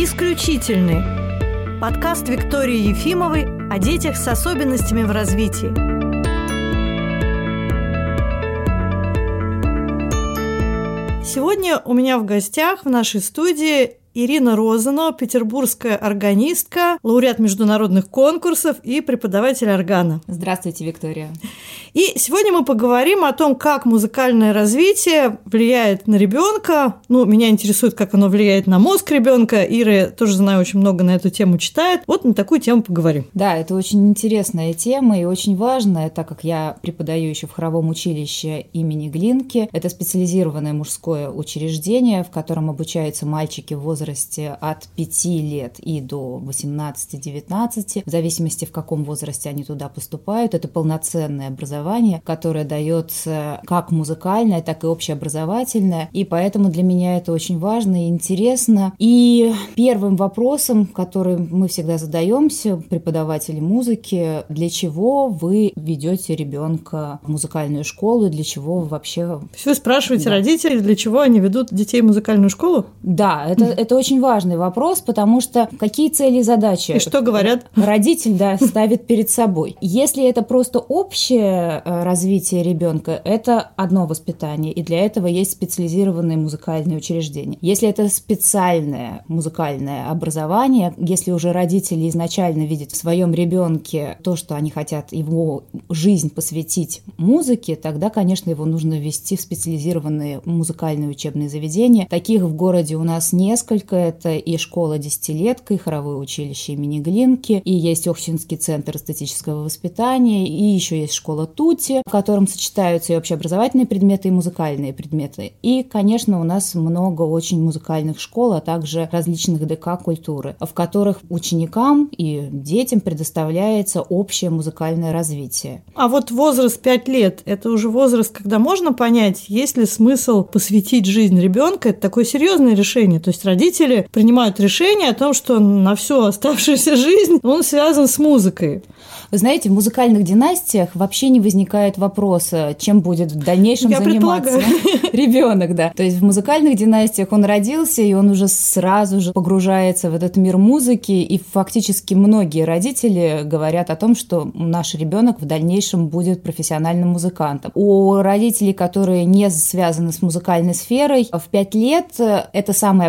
Исключительный. Подкаст Виктории Ефимовой о детях с особенностями в развитии. Сегодня у меня в гостях в нашей студии Ирина Розанова, петербургская органистка, лауреат международных конкурсов и преподаватель органа. Здравствуйте, Виктория. И сегодня мы поговорим о том, как музыкальное развитие влияет на ребенка. Ну, меня интересует, как оно влияет на мозг ребенка. Ира, тоже знаю, очень много на эту тему читает. Вот на такую тему поговорим. Да, это очень интересная тема и очень важная, так как я преподаю еще в хоровом училище имени Глинки. Это специализированное мужское учреждение, в котором обучаются мальчики в возрасте от 5 лет и до 18-19, в зависимости в каком возрасте они туда поступают. Это полноценное образование которое дается как музыкальное, так и общеобразовательное. И поэтому для меня это очень важно и интересно. И первым вопросом, который мы всегда задаемся, преподаватели музыки, для чего вы ведете ребенка в музыкальную школу, для чего вы вообще... Вы спрашиваете да. родителей, для чего они ведут детей в музыкальную школу? Да, это, это очень важный вопрос, потому что какие цели и задачи? И что говорят? Родитель, да, ставит перед собой. Если это просто общее Э, развитие ребенка – это одно воспитание, и для этого есть специализированные музыкальные учреждения. Если это специальное музыкальное образование, если уже родители изначально видят в своем ребенке то, что они хотят его жизнь посвятить музыке, тогда, конечно, его нужно ввести в специализированные музыкальные учебные заведения. Таких в городе у нас несколько. Это и школа десятилетка, и хоровое училище имени Глинки, и есть Охтинский центр эстетического воспитания, и еще есть школа Тути, в котором сочетаются и общеобразовательные предметы, и музыкальные предметы. И, конечно, у нас много очень музыкальных школ, а также различных ДК культуры, в которых ученикам и детям предоставляется общее музыкальное развитие. А вот возраст 5 лет – это уже возраст, когда можно понять, есть ли смысл посвятить жизнь ребенка. Это такое серьезное решение. То есть родители принимают решение о том, что на всю оставшуюся жизнь он связан с музыкой. Вы знаете, в музыкальных династиях вообще не возникает вопроса, чем будет в дальнейшем Я заниматься ребенок, да. То есть в музыкальных династиях он родился, и он уже сразу же погружается в этот мир музыки, и фактически многие родители говорят о том, что наш ребенок в дальнейшем будет профессиональным музыкантом. У родителей, которые не связаны с музыкальной сферой, в 5 лет это самый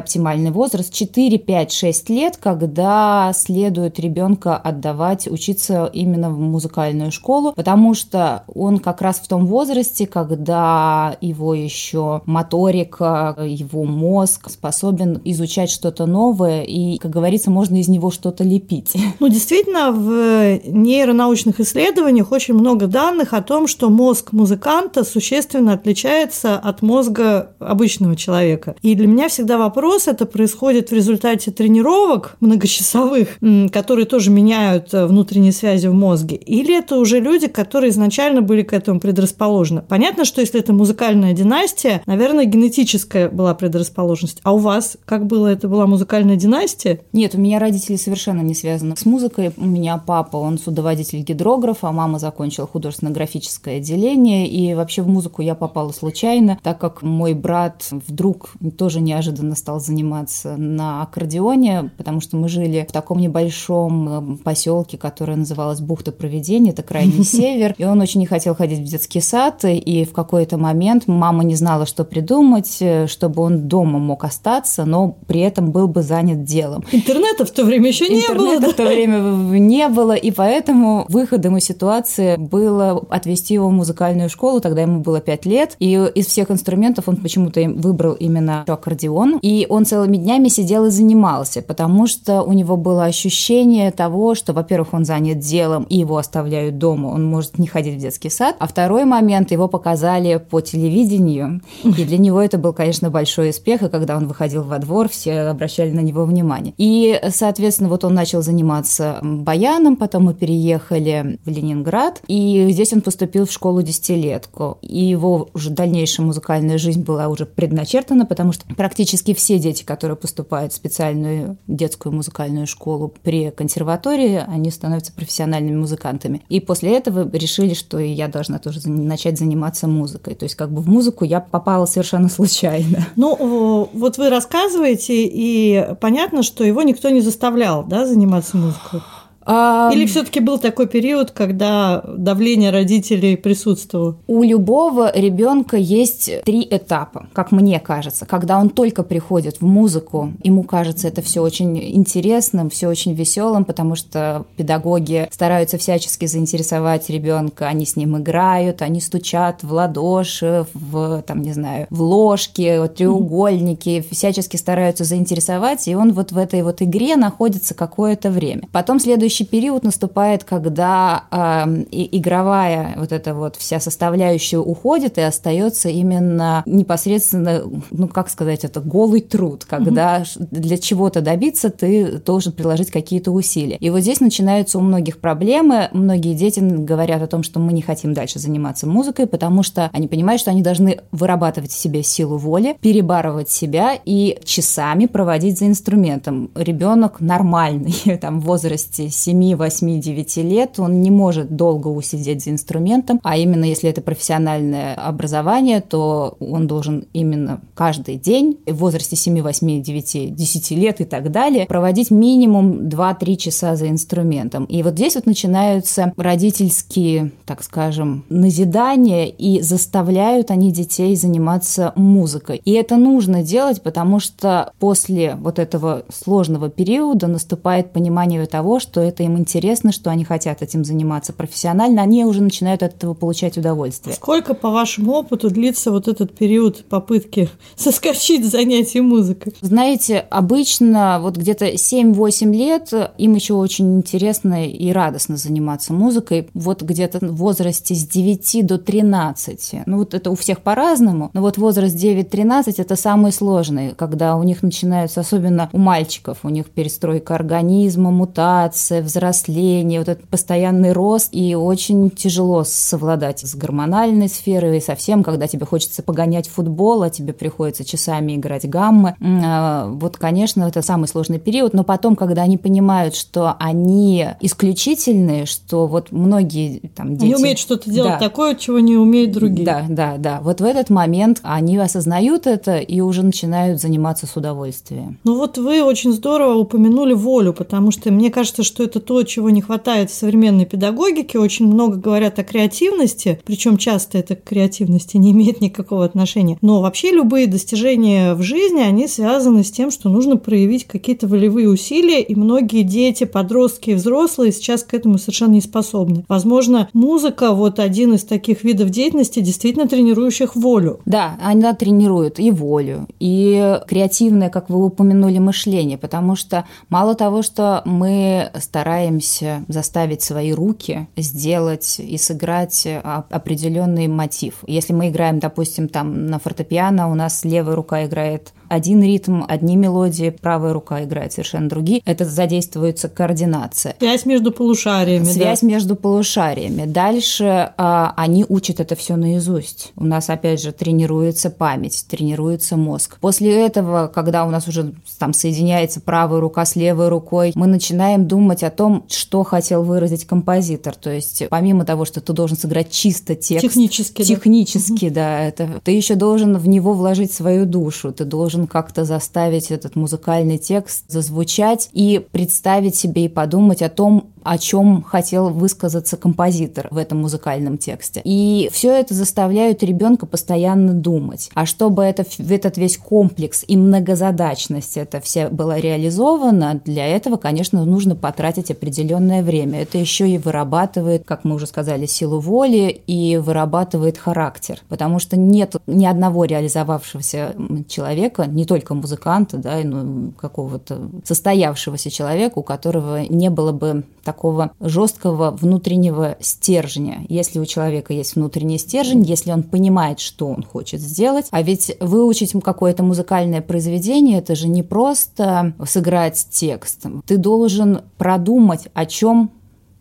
оптимальный возраст, 4, 5, 6 лет, когда следует ребенка отдавать, учиться именно в музыкальную школу, потому что он как раз в том возрасте, когда его еще моторика, его мозг способен изучать что-то новое, и, как говорится, можно из него что-то лепить. Ну, действительно, в нейронаучных исследованиях очень много данных о том, что мозг музыканта существенно отличается от мозга обычного человека. И для меня всегда вопрос, это происходит в результате тренировок многочасовых, которые тоже меняют внутренние связи в мозге, или это уже люди, которые изначально были к этому предрасположены? Понятно, что если это музыкальная династия, наверное, генетическая была предрасположенность. А у вас как было? Это была музыкальная династия? Нет, у меня родители совершенно не связаны с музыкой. У меня папа, он судоводитель гидрографа, а мама закончила художественно-графическое отделение, и вообще в музыку я попала случайно, так как мой брат вдруг тоже неожиданно стал заниматься на аккордеоне, потому что мы жили в таком небольшом э, поселке, которое называлось бухта проведения, это крайний север, и он очень не хотел ходить в детский сад, и в какой-то момент мама не знала, что придумать, э, чтобы он дома мог остаться, но при этом был бы занят делом. Интернета в то время еще не Интернета было. Интернета в то время не было, и поэтому выходом из ситуации было отвести его в музыкальную школу, тогда ему было 5 лет, и из всех инструментов он почему-то выбрал именно аккордеон, и он целыми днями сидел и занимался, потому что у него было ощущение того, что, во-первых, он занят делом, и его оставляют дома, он может не ходить в детский сад. А второй момент, его показали по телевидению, и для него это был, конечно, большой успех, и когда он выходил во двор, все обращали на него внимание. И, соответственно, вот он начал заниматься баяном, потом мы переехали в Ленинград, и здесь он поступил в школу десятилетку. И его уже дальнейшая музыкальная жизнь была уже предначертана, потому что практически все дети, которые которые поступают в специальную детскую музыкальную школу при консерватории, они становятся профессиональными музыкантами. И после этого решили, что я должна тоже начать заниматься музыкой. То есть как бы в музыку я попала совершенно случайно. Ну, вот вы рассказываете, и понятно, что его никто не заставлял да, заниматься музыкой. Или все-таки был такой период, когда давление родителей присутствовало? У любого ребенка есть три этапа, как мне кажется. Когда он только приходит в музыку, ему кажется это все очень интересным, все очень веселым, потому что педагоги стараются всячески заинтересовать ребенка, они с ним играют, они стучат в ладоши, в, там, не знаю, в ложки, треугольники, всячески стараются заинтересовать, и он вот в этой вот игре находится какое-то время. Потом следующий следующий период наступает, когда э, игровая вот эта вот вся составляющая уходит и остается именно непосредственно, ну как сказать, это голый труд, когда mm-hmm. для чего-то добиться ты должен приложить какие-то усилия. И вот здесь начинаются у многих проблемы. Многие дети говорят о том, что мы не хотим дальше заниматься музыкой, потому что они понимают, что они должны вырабатывать в себе силу воли, перебарывать себя и часами проводить за инструментом. Ребенок нормальный, там в возрасте 7, 8, 9 лет он не может долго усидеть за инструментом, а именно если это профессиональное образование, то он должен именно каждый день в возрасте 7, 8, 9, 10 лет и так далее проводить минимум 2-3 часа за инструментом. И вот здесь вот начинаются родительские, так скажем, назидания и заставляют они детей заниматься музыкой. И это нужно делать, потому что после вот этого сложного периода наступает понимание того, что это им интересно, что они хотят этим заниматься профессионально, они уже начинают от этого получать удовольствие. Сколько, по вашему опыту, длится вот этот период попытки соскочить с занятий музыкой? Знаете, обычно вот где-то 7-8 лет им еще очень интересно и радостно заниматься музыкой. Вот где-то в возрасте с 9 до 13. Ну вот это у всех по-разному, но вот возраст 9-13 это самый сложный, когда у них начинаются, особенно у мальчиков, у них перестройка организма, мутация, взросление, вот этот постоянный рост, и очень тяжело совладать с гормональной сферой, совсем, когда тебе хочется погонять футбол, а тебе приходится часами играть гаммы. А, вот, конечно, это самый сложный период, но потом, когда они понимают, что они исключительные, что вот многие там дети... Они умеют что-то делать да. такое, чего не умеют другие. Да, да, да. Вот в этот момент они осознают это и уже начинают заниматься с удовольствием. Ну вот вы очень здорово упомянули волю, потому что мне кажется, что это то, чего не хватает в современной педагогике. Очень много говорят о креативности, причем часто это к креативности не имеет никакого отношения. Но вообще любые достижения в жизни, они связаны с тем, что нужно проявить какие-то волевые усилия, и многие дети, подростки и взрослые сейчас к этому совершенно не способны. Возможно, музыка вот один из таких видов деятельности, действительно тренирующих волю. Да, она тренирует и волю, и креативное, как вы упомянули, мышление, потому что мало того, что мы стараемся стараемся заставить свои руки сделать и сыграть а, определенный мотив. Если мы играем, допустим, там на фортепиано, у нас левая рука играет один ритм, одни мелодии, правая рука играет совершенно другие. Это задействуется координация. Связь между полушариями. Связь да. между полушариями. Дальше а, они учат это все наизусть. У нас, опять же, тренируется память, тренируется мозг. После этого, когда у нас уже там соединяется правая рука с левой рукой, мы начинаем думать о том, что хотел выразить композитор. То есть, помимо того, что ты должен сыграть чисто текст. Технически. Технически, да. да это, ты еще должен в него вложить свою душу. Ты должен должен как-то заставить этот музыкальный текст зазвучать и представить себе и подумать о том, о чем хотел высказаться композитор в этом музыкальном тексте. И все это заставляет ребенка постоянно думать. А чтобы это, этот весь комплекс и многозадачность это все было реализовано, для этого, конечно, нужно потратить определенное время. Это еще и вырабатывает, как мы уже сказали, силу воли и вырабатывает характер. Потому что нет ни одного реализовавшегося человека, не только музыканта, да, но какого-то состоявшегося человека, у которого не было бы такого жесткого внутреннего стержня. Если у человека есть внутренний стержень, если он понимает, что он хочет сделать, а ведь выучить какое-то музыкальное произведение, это же не просто сыграть текст. Ты должен продумать, о чем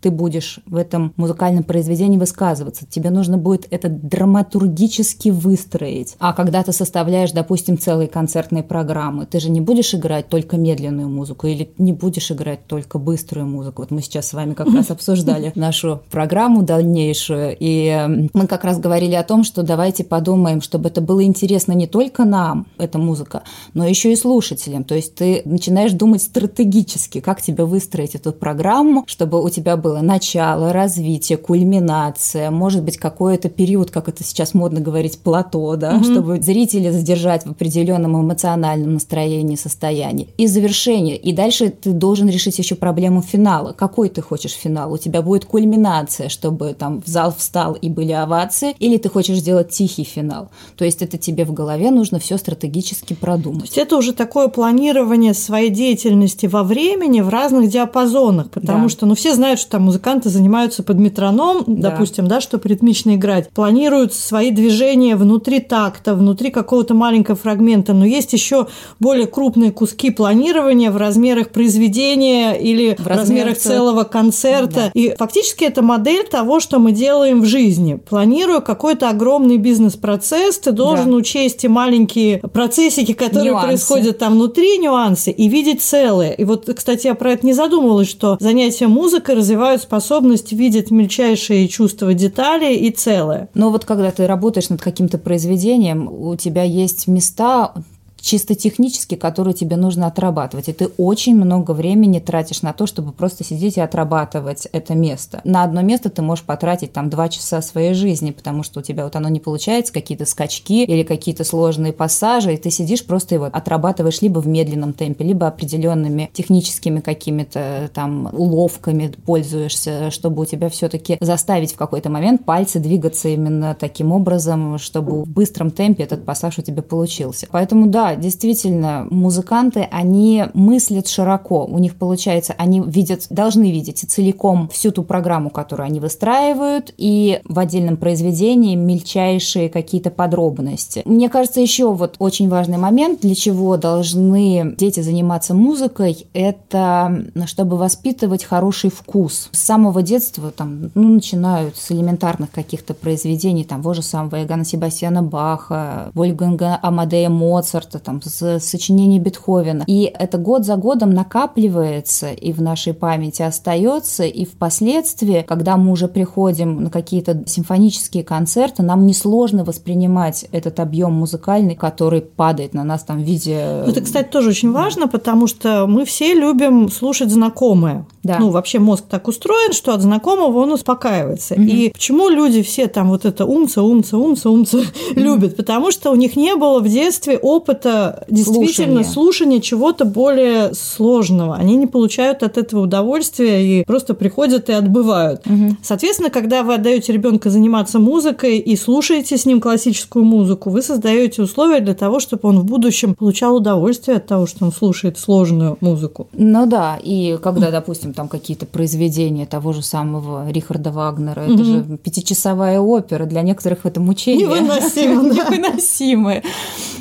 ты будешь в этом музыкальном произведении высказываться. Тебе нужно будет это драматургически выстроить. А когда ты составляешь, допустим, целые концертные программы, ты же не будешь играть только медленную музыку или не будешь играть только быструю музыку. Вот мы сейчас с вами как раз обсуждали нашу программу дальнейшую, и мы как раз говорили о том, что давайте подумаем, чтобы это было интересно не только нам, эта музыка, но еще и слушателям. То есть ты начинаешь думать стратегически, как тебе выстроить эту программу, чтобы у тебя было начало, развитие, кульминация, может быть, какой-то период, как это сейчас модно говорить, плато, да, угу. чтобы зрителя задержать в определенном эмоциональном настроении, состоянии. И завершение. И дальше ты должен решить еще проблему финала. Какой ты хочешь финал? У тебя будет кульминация, чтобы там в зал встал и были овации, или ты хочешь сделать тихий финал. То есть это тебе в голове нужно все стратегически продумать. То есть это уже такое планирование своей деятельности во времени в разных диапазонах, потому да. что, ну, все знают, что там музыканты занимаются под метроном, да. допустим, да, чтобы ритмично играть, планируют свои движения внутри такта, внутри какого-то маленького фрагмента, но есть еще более крупные куски планирования в размерах произведения или в, в размерах целого концерта. Да. И фактически это модель того, что мы делаем в жизни. Планируя какой-то огромный бизнес-процесс, ты должен да. учесть и маленькие процессики, которые нюансы. происходят там внутри, нюансы, и видеть целое. И вот, кстати, я про это не задумывалась, что занятия музыкой развивают способность видеть мельчайшие чувства детали и целое. Но вот когда ты работаешь над каким-то произведением, у тебя есть места, чисто технически, которые тебе нужно отрабатывать. И ты очень много времени тратишь на то, чтобы просто сидеть и отрабатывать это место. На одно место ты можешь потратить там два часа своей жизни, потому что у тебя вот оно не получается, какие-то скачки или какие-то сложные пассажи, и ты сидишь просто его отрабатываешь либо в медленном темпе, либо определенными техническими какими-то там уловками пользуешься, чтобы у тебя все-таки заставить в какой-то момент пальцы двигаться именно таким образом, чтобы в быстром темпе этот пассаж у тебя получился. Поэтому да, действительно, музыканты, они мыслят широко. У них получается, они видят, должны видеть целиком всю ту программу, которую они выстраивают, и в отдельном произведении мельчайшие какие-то подробности. Мне кажется, еще вот очень важный момент, для чего должны дети заниматься музыкой, это чтобы воспитывать хороший вкус. С самого детства там, ну, начинают с элементарных каких-то произведений, там, того же самого Ягана Себастьяна Баха, Вольфганга Амадея Моцарта, просто там с сочинений Бетховена. И это год за годом накапливается и в нашей памяти остается, и впоследствии, когда мы уже приходим на какие-то симфонические концерты, нам несложно воспринимать этот объем музыкальный, который падает на нас там в виде... Это, кстати, тоже очень важно, потому что мы все любим слушать знакомое. Да. Ну, вообще мозг так устроен, что от знакомого он успокаивается. Угу. И почему люди все там вот это умца, умца, умца, умца угу. любят? Потому что у них не было в детстве опыта это действительно слушание, слушание чего-то более сложного. Они не получают от этого удовольствия и просто приходят и отбывают. Угу. Соответственно, когда вы отдаете ребенка заниматься музыкой и слушаете с ним классическую музыку, вы создаете условия для того, чтобы он в будущем получал удовольствие от того, что он слушает сложную музыку. Ну да, и когда, допустим, там какие-то произведения того же самого Рихарда Вагнера, это же пятичасовая опера, для некоторых это мучение. Невыносимо. Невыносимое.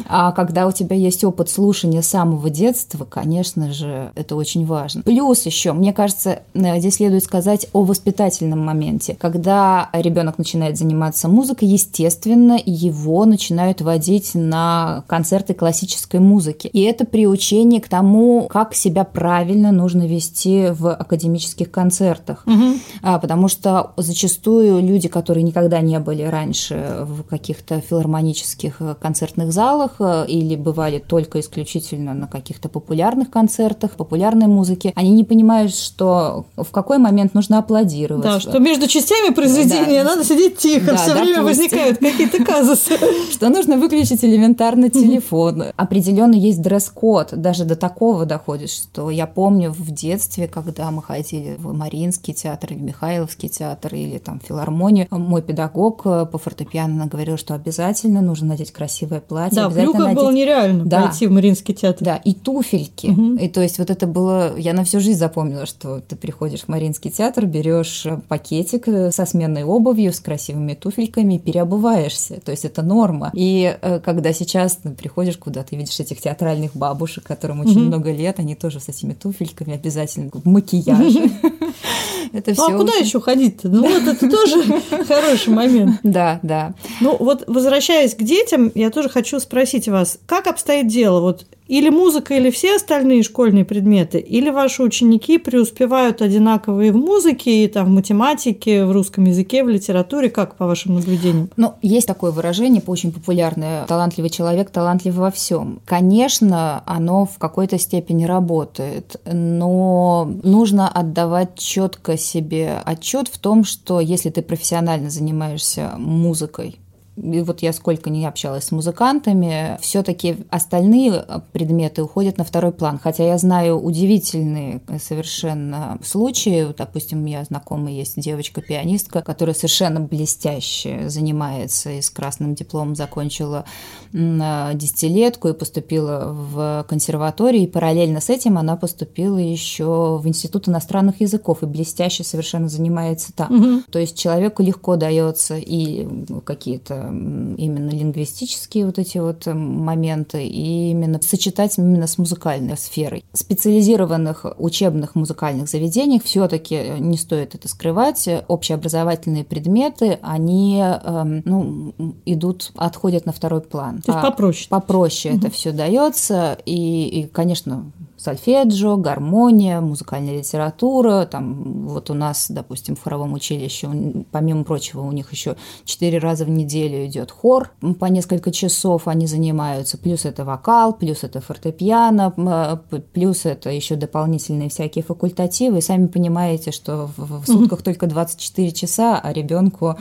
А когда у тебя есть опыт слушания с самого детства, конечно же, это очень важно. Плюс еще, мне кажется, э, здесь следует сказать о воспитательном моменте. Когда ребенок начинает заниматься музыкой, естественно, его начинают водить на концерты классической музыки. И это приучение к тому, как себя правильно нужно вести в академических концертах. Угу. А, потому что зачастую люди, которые никогда не были раньше в каких-то филармонических э, концертных залах э, или бывали только исключительно на каких-то популярных концертах, популярной музыке, они не понимают, что в какой момент нужно аплодировать. Да, что между частями произведения да. надо сидеть тихо, да, все да, время возникают какие-то казусы. Что нужно выключить элементарно телефон. Определенно есть дресс-код, даже до такого доходит, что я помню в детстве, когда мы ходили в Мариинский театр или Михайловский театр или там филармонию, мой педагог по фортепиано говорил, что обязательно нужно надеть красивое платье. Да, в брюках было нереально реально да. пойти в Мариинский театр. Да, и туфельки. Угу. И то есть вот это было... Я на всю жизнь запомнила, что ты приходишь в Мариинский театр, берешь пакетик со сменной обувью, с красивыми туфельками, переобуваешься. То есть это норма. И э, когда сейчас ты приходишь куда, ты видишь этих театральных бабушек, которым очень угу. много лет, они тоже с этими туфельками обязательно в макияже. Это все. Ну, а куда еще ходить-то? Ну, вот это тоже хороший момент. Да, да. Ну, вот возвращаясь к детям, я тоже хочу спросить вас, как обстоит дело? Вот или музыка, или все остальные школьные предметы, или ваши ученики преуспевают одинаково и в музыке, и там в математике, в русском языке, в литературе, как по вашим наблюдениям? Ну, есть такое выражение, очень популярное, талантливый человек талантлив во всем. Конечно, оно в какой-то степени работает, но нужно отдавать четко себе отчет в том, что если ты профессионально занимаешься музыкой, и вот я сколько не общалась с музыкантами, все-таки остальные предметы уходят на второй план. Хотя я знаю удивительные совершенно случаи. Допустим, у меня знакомая есть девочка-пианистка, которая совершенно блестяще занимается и с красным дипломом закончила десятилетку и поступила в консерваторию. И параллельно с этим она поступила еще в Институт иностранных языков и блестяще совершенно занимается там. Угу. То есть человеку легко дается и какие-то именно лингвистические вот эти вот моменты и именно сочетать именно с музыкальной сферой. В специализированных учебных музыкальных заведениях все-таки э, не стоит это скрывать. Общеобразовательные предметы, они эм, ну, идут, отходят на второй план. То есть а попроще. Попроще угу. это все дается. И, и, конечно, сольфеджио, гармония, музыкальная литература. Там вот у нас, допустим, в хоровом училище, помимо прочего, у них еще четыре раза в неделю идет хор по несколько часов они занимаются. Плюс это вокал, плюс это фортепиано, плюс это еще дополнительные всякие факультативы. И сами понимаете, что в сутках только 24 часа, а ребенку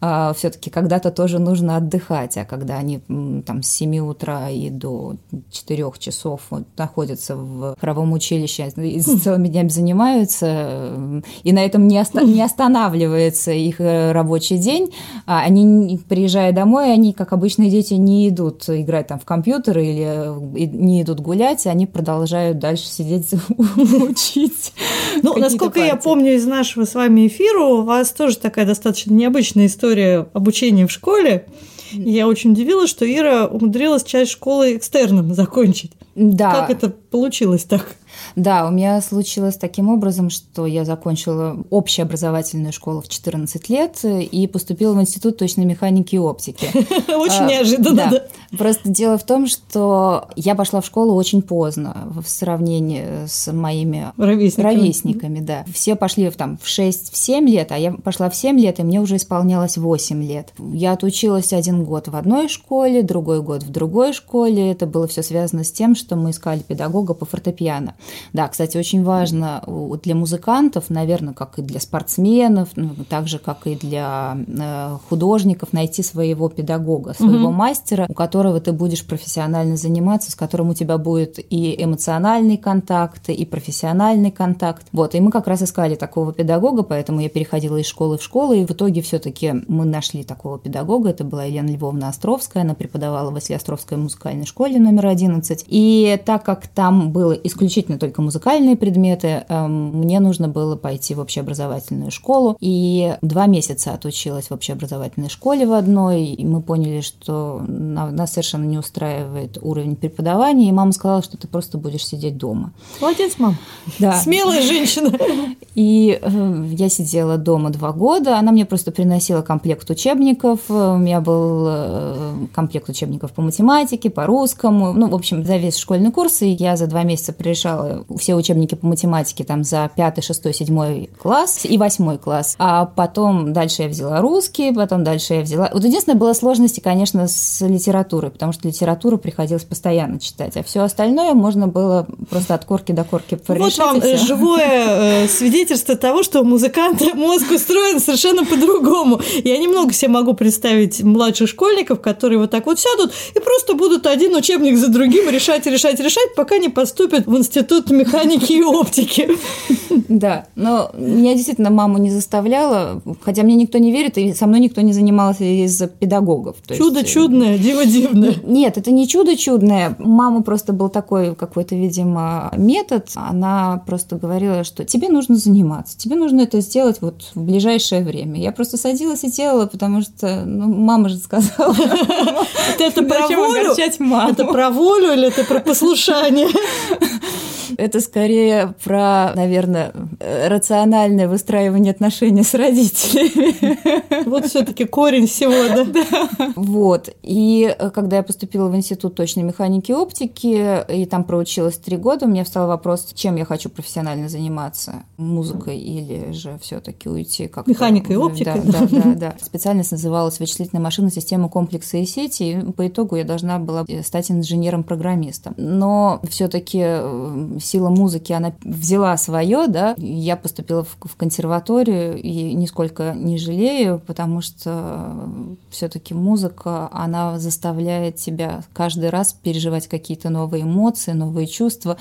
а, все-таки когда-то тоже нужно отдыхать. А когда они там с 7 утра и до 4 часов находятся в в правом училище целыми днями занимаются, и на этом не, оста- не останавливается их э, рабочий день. А они, приезжая домой, они, как обычные дети, не идут играть там в компьютер или э, не идут гулять, они продолжают дальше сидеть учить. Ну, насколько я помню из нашего с вами эфира, у вас тоже такая достаточно необычная история обучения в школе. Я очень удивилась, что Ира умудрилась часть школы экстерном закончить. Да. Как это получилось так? Да, у меня случилось таким образом, что я закончила общеобразовательную школу в 14 лет и поступила в Институт точной механики и оптики. Очень а, неожиданно, да. Просто дело в том, что я пошла в школу очень поздно в сравнении с моими ровесниками, ровесниками да. Все пошли там в 6-7 лет, а я пошла в 7 лет, и мне уже исполнялось 8 лет. Я отучилась один год в одной школе, другой год в другой школе. Это было все связано с тем, что мы искали педагога по фортепиано. Да, кстати, очень важно для музыкантов, наверное, как и для спортсменов, ну, так же, как и для э, художников, найти своего педагога, своего угу. мастера, у которого ты будешь профессионально заниматься, с которым у тебя будет и эмоциональный контакт, и профессиональный контакт. Вот, и мы как раз искали такого педагога, поэтому я переходила из школы в школу, и в итоге все-таки мы нашли такого педагога. Это была Елена Львовна Островская, она преподавала в Василиостровской музыкальной школе номер 11. И так как там было исключительно только музыкальные предметы, эм, мне нужно было пойти в общеобразовательную школу. И два месяца отучилась в общеобразовательной школе в одной, и мы поняли, что нас совершенно не устраивает уровень преподавания, и мама сказала, что ты просто будешь сидеть дома. Молодец, мам. Да. Смелая женщина. И э, я сидела дома два года, она мне просто приносила комплект учебников, у меня был э, комплект учебников по математике, по русскому, ну, в общем, за весь школьный курс, и я за два месяца прорешала все учебники по математике там за 5, 6, 7 класс и 8 класс. А потом дальше я взяла русский, потом дальше я взяла... Вот единственное, было сложности, конечно, с литературой, потому что литературу приходилось постоянно читать, а все остальное можно было просто от корки до корки порешить. Вот вам э, живое э, свидетельство того, что у музыканта мозг устроен совершенно по-другому. Я немного себе могу представить младших школьников, которые вот так вот сядут и просто будут один учебник за другим решать, решать, решать, пока не поступят в институт институт механики и оптики. Да, но меня действительно маму не заставляла, хотя мне никто не верит, и со мной никто не занимался из педагогов. Чудо есть... Э, чудное, диво дивное. Нет, это не чудо чудное. Мама просто был такой какой-то, видимо, метод. Она просто говорила, что тебе нужно заниматься, тебе нужно это сделать вот в ближайшее время. Я просто садилась и делала, потому что ну, мама же сказала. Это про волю? Это про волю или это про послушание? Это скорее про, наверное, рациональное выстраивание отношений с родителями. Вот все-таки корень всего, да? да. Вот. И э, когда я поступила в институт точной механики и оптики, и там проучилась три года, у меня встал вопрос, чем я хочу профессионально заниматься, музыкой или же все-таки уйти как Механикой и оптикой. Да, да, да, да. Специальность называлась вычислительная машина, система комплекса и сети. И по итогу я должна была стать инженером-программистом. Но все-таки э, сила музыки, она взяла свое, да. Я поступила в, в консерваторию и нисколько не жалею, потому что все-таки музыка, она заставляет тебя каждый раз переживать какие-то новые эмоции, новые чувства.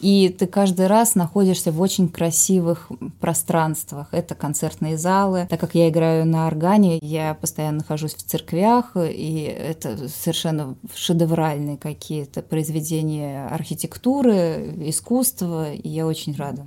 И ты каждый раз находишься в очень красивых пространствах. Это концертные залы. Так как я играю на органе, я постоянно нахожусь в церквях, и это совершенно шедевральные какие-то произведения архитектуры, искусства, и я очень рада.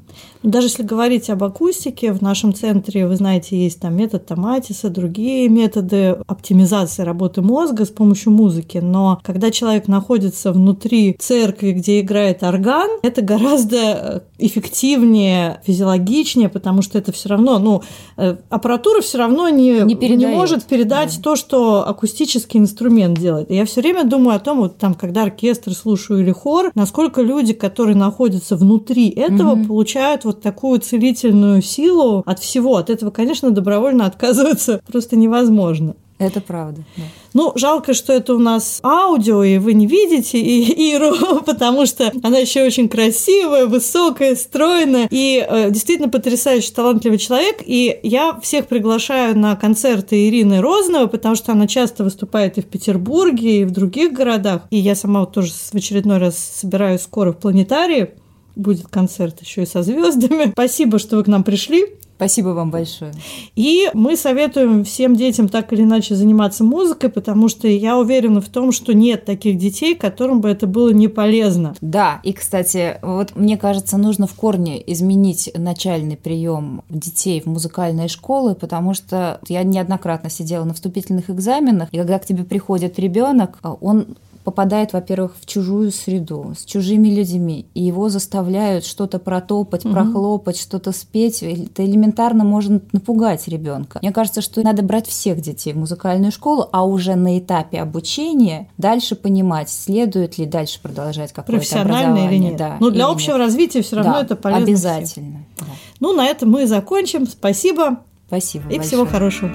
Даже если говорить об акустике, в нашем центре, вы знаете, есть там метод Томатиса, другие методы оптимизации работы мозга с помощью музыки, но когда человек находится внутри церкви, где играет орган, это гораздо эффективнее, физиологичнее, потому что это все равно, ну, э, аппаратура все равно не, не, не может передать да. то, что акустический инструмент делает. И я все время думаю о том, вот там, когда оркестр слушаю или хор, насколько люди, которые находятся внутри этого, угу. получают вот такую целительную силу от всего. От этого, конечно, добровольно отказываться просто невозможно. Это правда. Да. Ну, жалко, что это у нас аудио, и вы не видите Иру, потому что она еще очень красивая, высокая, стройная и э, действительно потрясающий талантливый человек. И я всех приглашаю на концерты Ирины Розновой, потому что она часто выступает и в Петербурге, и в других городах. И я сама вот тоже в очередной раз собираюсь скоро в планетарии будет концерт еще и со звездами. Спасибо, что вы к нам пришли. Спасибо вам большое. И мы советуем всем детям так или иначе заниматься музыкой, потому что я уверена в том, что нет таких детей, которым бы это было не полезно. Да, и, кстати, вот мне кажется, нужно в корне изменить начальный прием детей в музыкальные школы, потому что я неоднократно сидела на вступительных экзаменах, и когда к тебе приходит ребенок, он попадает, во-первых, в чужую среду, с чужими людьми, и его заставляют что-то протопать, угу. прохлопать, что-то спеть, это элементарно может напугать ребенка. Мне кажется, что надо брать всех детей в музыкальную школу, а уже на этапе обучения дальше понимать, следует ли дальше продолжать какое-то образование. или нет. Да, Но для общего нет. развития все равно да, это полезно. Обязательно. Да. Ну, на этом мы закончим. Спасибо. Спасибо. И большое. всего хорошего.